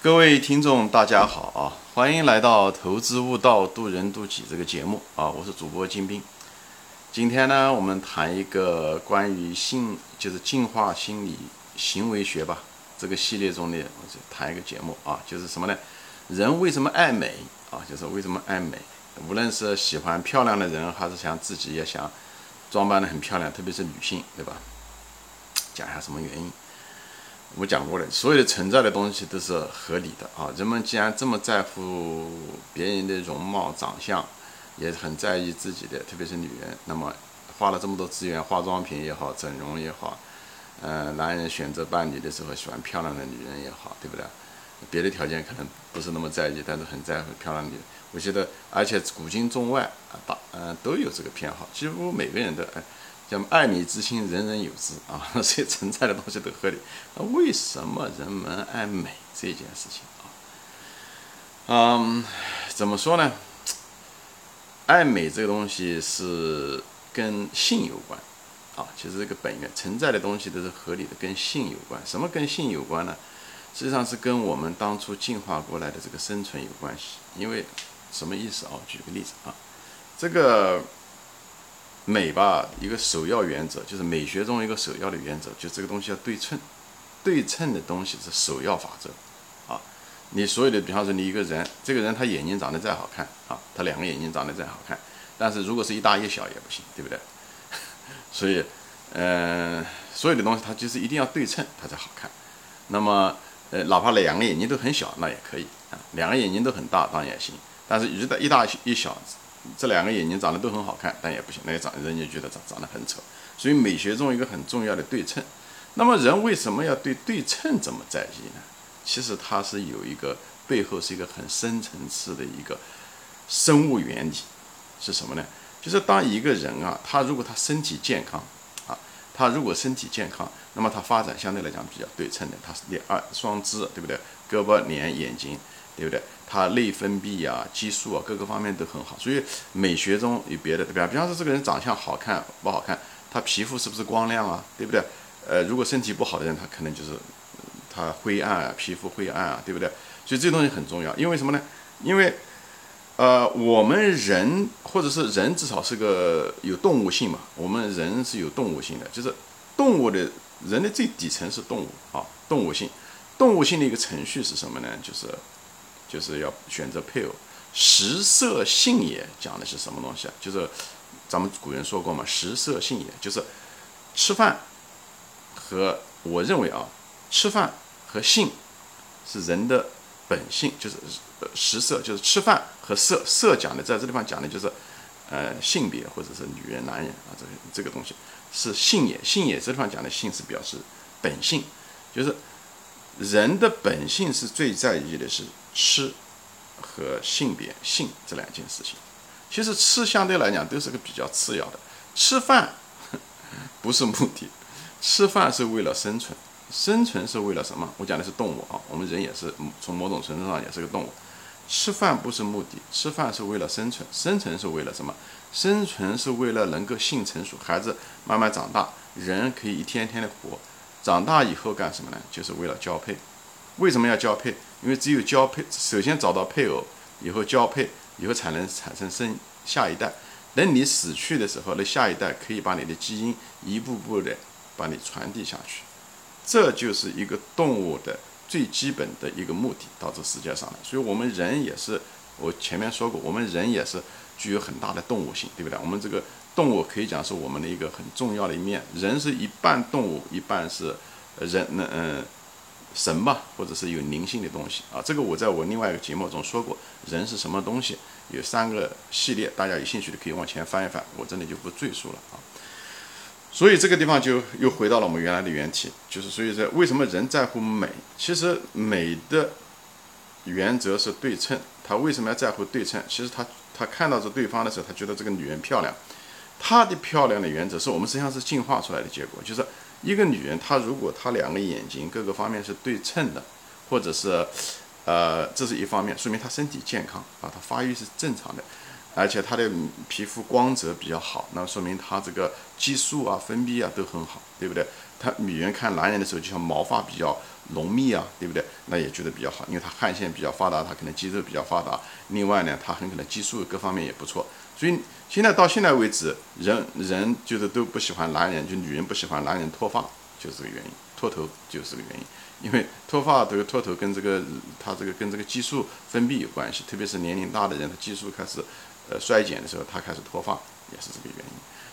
各位听众，大家好啊！欢迎来到《投资悟道，渡人渡己》这个节目啊！我是主播金兵。今天呢，我们谈一个关于性，就是进化心理行为学吧。这个系列中的，谈一个节目啊，就是什么呢？人为什么爱美啊？就是为什么爱美？无论是喜欢漂亮的人，还是想自己也想装扮的很漂亮，特别是女性，对吧？讲一下什么原因？我讲过了，所有的存在的东西都是合理的啊。人们既然这么在乎别人的容貌、长相，也很在意自己的，特别是女人，那么花了这么多资源，化妆品也好，整容也好，呃，男人选择伴侣的时候喜欢漂亮的女人也好，对不对？别的条件可能不是那么在意，但是很在乎漂亮女。我觉得，而且古今中外啊，大嗯都有这个偏好，几乎每个人都哎。叫爱美之心，人人有之啊，所以存在的东西都合理。那为什么人们爱美这件事情啊？嗯，怎么说呢？爱美这个东西是跟性有关啊。其实这个本源存在的东西都是合理的，跟性有关。什么跟性有关呢？实际上是跟我们当初进化过来的这个生存有关系。因为什么意思啊？举个例子啊，这个。美吧，一个首要原则就是美学中一个首要的原则，就这个东西要对称，对称的东西是首要法则，啊，你所有的，比方说你一个人，这个人他眼睛长得再好看啊，他两个眼睛长得再好看，但是如果是一大一小也不行，对不对？所以，嗯，所有的东西它就是一定要对称，它才好看。那么，呃，哪怕两个眼睛都很小，那也可以啊，两个眼睛都很大当然也行，但是一大一大一小。这两个眼睛长得都很好看，但也不行，那个长人家觉得长长得很丑。所以美学中一个很重要的对称。那么人为什么要对对称这么在意呢？其实它是有一个背后是一个很深层次的一个生物原理，是什么呢？就是当一个人啊，他如果他身体健康啊，他如果身体健康，那么他发展相对来讲比较对称的，他是两二双肢，对不对？胳膊、脸、眼睛。对不对？它内分泌啊、激素啊，各个方面都很好。所以美学中有别的，对吧？比方说这个人长相好看不好看，他皮肤是不是光亮啊？对不对？呃，如果身体不好的人，他可能就是他灰暗啊，皮肤灰暗啊，对不对？所以这东西很重要。因为什么呢？因为呃，我们人或者是人至少是个有动物性嘛。我们人是有动物性的，就是动物的人的最底层是动物啊，动物性。动物性的一个程序是什么呢？就是。就是要选择配偶，食色性也讲的是什么东西啊？就是咱们古人说过嘛，食色性也就是吃饭和我认为啊，吃饭和性是人的本性，就是食色就是吃饭和色色讲的，在这地方讲的就是呃性别或者是女人男人啊，这这个东西是性也，性也这地方讲的性是表示本性，就是人的本性是最在意的是。吃和性别性这两件事情，其实吃相对来讲都是个比较次要的。吃饭不是目的，吃饭是为了生存，生存是为了什么？我讲的是动物啊，我们人也是从某种程度上也是个动物。吃饭不是目的，吃饭是为了生存，生存是为了什么？生存是为了能够性成熟，孩子慢慢长大，人可以一天天的活。长大以后干什么呢？就是为了交配。为什么要交配？因为只有交配，首先找到配偶，以后交配，以后才能产生生下一代。等你死去的时候，那下一代可以把你的基因一步步的把你传递下去。这就是一个动物的最基本的一个目的，到这世界上来。所以我们人也是，我前面说过，我们人也是具有很大的动物性，对不对？我们这个动物可以讲是我们的一个很重要的一面。人是一半动物，一半是人，那嗯。神吧，或者是有灵性的东西啊，这个我在我另外一个节目中说过，人是什么东西？有三个系列，大家有兴趣的可以往前翻一翻，我这里就不赘述了啊。所以这个地方就又回到了我们原来的原题，就是所以说为什么人在乎美？其实美的原则是对称，他为什么要在乎对称？其实他他看到这对方的时候，他觉得这个女人漂亮，她的漂亮的原则是我们实际上是进化出来的结果，就是。一个女人，她如果她两个眼睛各个方面是对称的，或者是，呃，这是一方面，说明她身体健康啊，她发育是正常的，而且她的皮肤光泽比较好，那说明她这个激素啊、分泌啊都很好，对不对？她女人看男人的时候，就像毛发比较浓密啊，对不对？那也觉得比较好，因为她汗腺比较发达，她可能肌肉比较发达。另外呢，她很可能激素各方面也不错。所以现在到现在为止，人人就是都不喜欢男人，就女人不喜欢男人脱发，就是这个原因，脱头就是这个原因。因为脱发这个脱头跟这个他这个跟这个激素分泌有关系，特别是年龄大的人，他激素开始呃衰减的时候，他开始脱发也是这个原因。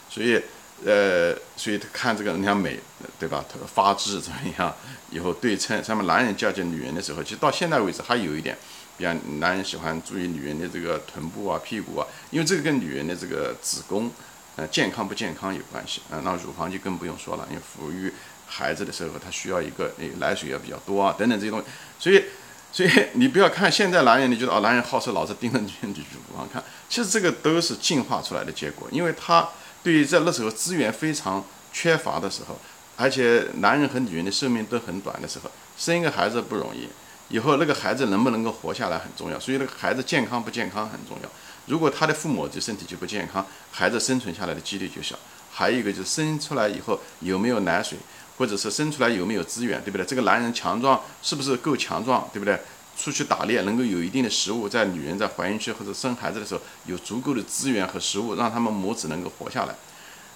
所以呃，所以他看这个人家美，对吧？发质怎么样？以后对称，上面男人嫁接女人的时候，其实到现在为止还有一点，比方男人喜欢注意女人的这个臀部啊、屁股啊，因为这个跟女人的这个子宫呃健康不健康有关系啊。那乳房就更不用说了，因为抚育。孩子的时候，他需要一个诶奶水要比较多啊，等等这些东西。所以，所以你不要看现在男人，你觉得哦，男人好色，老是盯着女人去乳房看，其实这个都是进化出来的结果。因为他对于在那时候资源非常缺乏的时候，而且男人和女人的寿命都很短的时候，生一个孩子不容易，以后那个孩子能不能够活下来很重要。所以那个孩子健康不健康很重要。如果他的父母的身体就不健康，孩子生存下来的几率就小。还有一个就是生出来以后有没有奶水。或者是生出来有没有资源，对不对？这个男人强壮是不是够强壮，对不对？出去打猎能够有一定的食物，在女人在怀孕期或者生孩子的时候有足够的资源和食物，让他们母子能够活下来。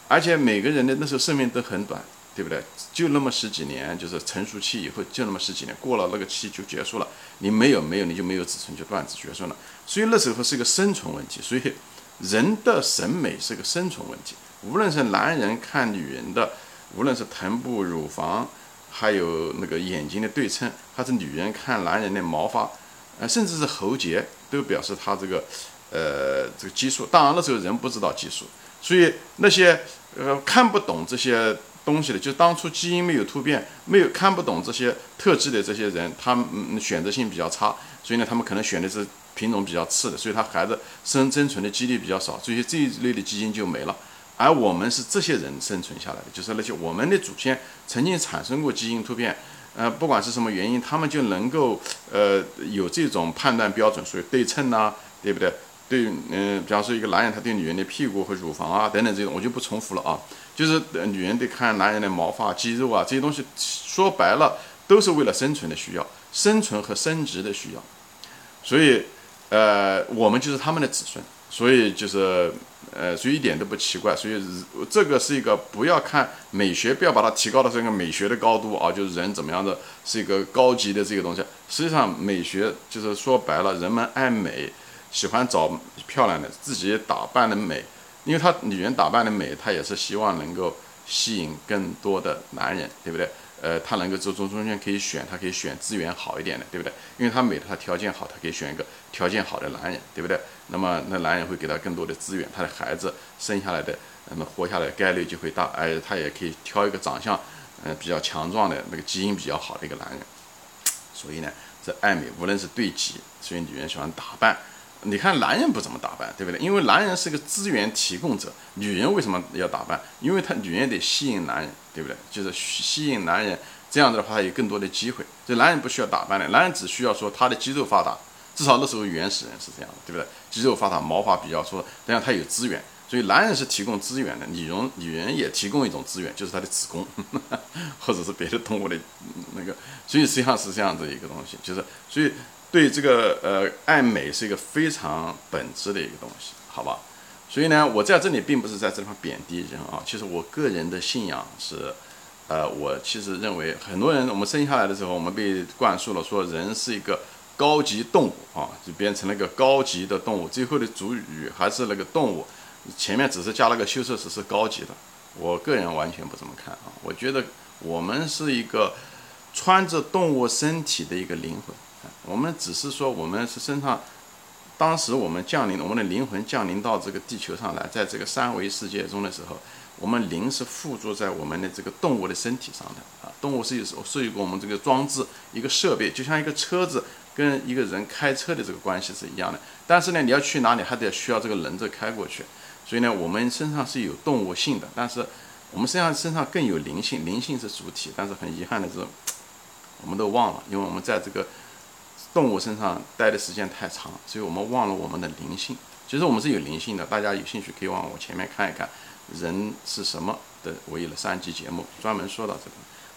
而且每个人的那时候寿命都很短，对不对？就那么十几年，就是成熟期以后就那么十几年，过了那个期就结束了。你没有没有，你就没有子孙，就断子绝孙了。所以那时候是一个生存问题。所以人的审美是个生存问题，无论是男人看女人的。无论是臀部、乳房，还有那个眼睛的对称，还是女人看男人的毛发，呃，甚至是喉结，都表示他这个，呃，这个激素。当然那时候人不知道激素，所以那些呃看不懂这些东西的，就当初基因没有突变，没有看不懂这些特质的这些人，他们选择性比较差，所以呢，他们可能选的是品种比较次的，所以他孩子生生存的几率比较少，所以这一类的基因就没了。而我们是这些人生存下来的，就是那些我们的祖先曾经产生过基因突变，呃，不管是什么原因，他们就能够呃有这种判断标准，所以对称呐，对不对？对，嗯，比方说一个男人他对女人的屁股和乳房啊等等这种，我就不重复了啊，就是女人得看男人的毛发、肌肉啊这些东西，说白了都是为了生存的需要，生存和生殖的需要，所以呃，我们就是他们的子孙。所以就是，呃，所以一点都不奇怪。所以这个是一个不要看美学，不要把它提高到这个美学的高度啊，就是人怎么样的是一个高级的这个东西。实际上，美学就是说白了，人们爱美，喜欢找漂亮的，自己打扮的美，因为她女人打扮的美，她也是希望能够吸引更多的男人，对不对？呃，他能够从中中间可以选，他可以选资源好一点的，对不对？因为他美，他条件好，他可以选一个条件好的男人，对不对？那么那男人会给他更多的资源，他的孩子生下来的，那么活下来概率就会大，而且他也可以挑一个长相，嗯，比较强壮的那个基因比较好的一个男人。所以呢，这爱美无论是对己，所以女人喜欢打扮。你看男人不怎么打扮，对不对？因为男人是个资源提供者，女人为什么要打扮？因为她女人得吸引男人，对不对？就是吸引男人，这样子的话有更多的机会。这男人不需要打扮的，男人只需要说他的肌肉发达，至少那时候原始人是这样的，对不对？肌肉发达，毛发比较粗，这样他有资源。所以男人是提供资源的，女人女人也提供一种资源，就是她的子宫，或者是别的动物的那个。所以实际上是这样子一个东西，就是所以。对这个呃，爱美是一个非常本质的一个东西，好吧？所以呢，我在这里并不是在这地方贬低人啊。其实我个人的信仰是，呃，我其实认为很多人我们生下来的时候，我们被灌输了说人是一个高级动物啊，就变成了一个高级的动物。最后的主语还是那个动物，前面只是加了个修饰词是高级的。我个人完全不这么看啊，我觉得我们是一个穿着动物身体的一个灵魂。我们只是说，我们是身上，当时我们降临，我们的灵魂降临到这个地球上来，在这个三维世界中的时候，我们灵是附着在我们的这个动物的身体上的啊。动物是有是一个我们这个装置，一个设备，就像一个车子跟一个人开车的这个关系是一样的。但是呢，你要去哪里，还得需要这个轮子开过去。所以呢，我们身上是有动物性的，但是我们身上身上更有灵性，灵性是主体。但是很遗憾的是，我们都忘了，因为我们在这个。动物身上待的时间太长，所以我们忘了我们的灵性。其实我们是有灵性的，大家有兴趣可以往我前面看一看，人是什么的，我有了三集节目专门说到这个。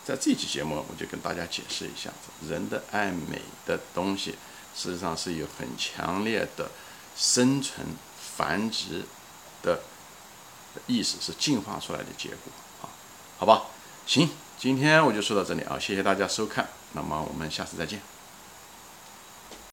在这期节目，我就跟大家解释一下，人的爱美的东西，事实上是有很强烈的生存繁殖的意识，是进化出来的结果啊，好吧？行，今天我就说到这里啊，谢谢大家收看，那么我们下次再见。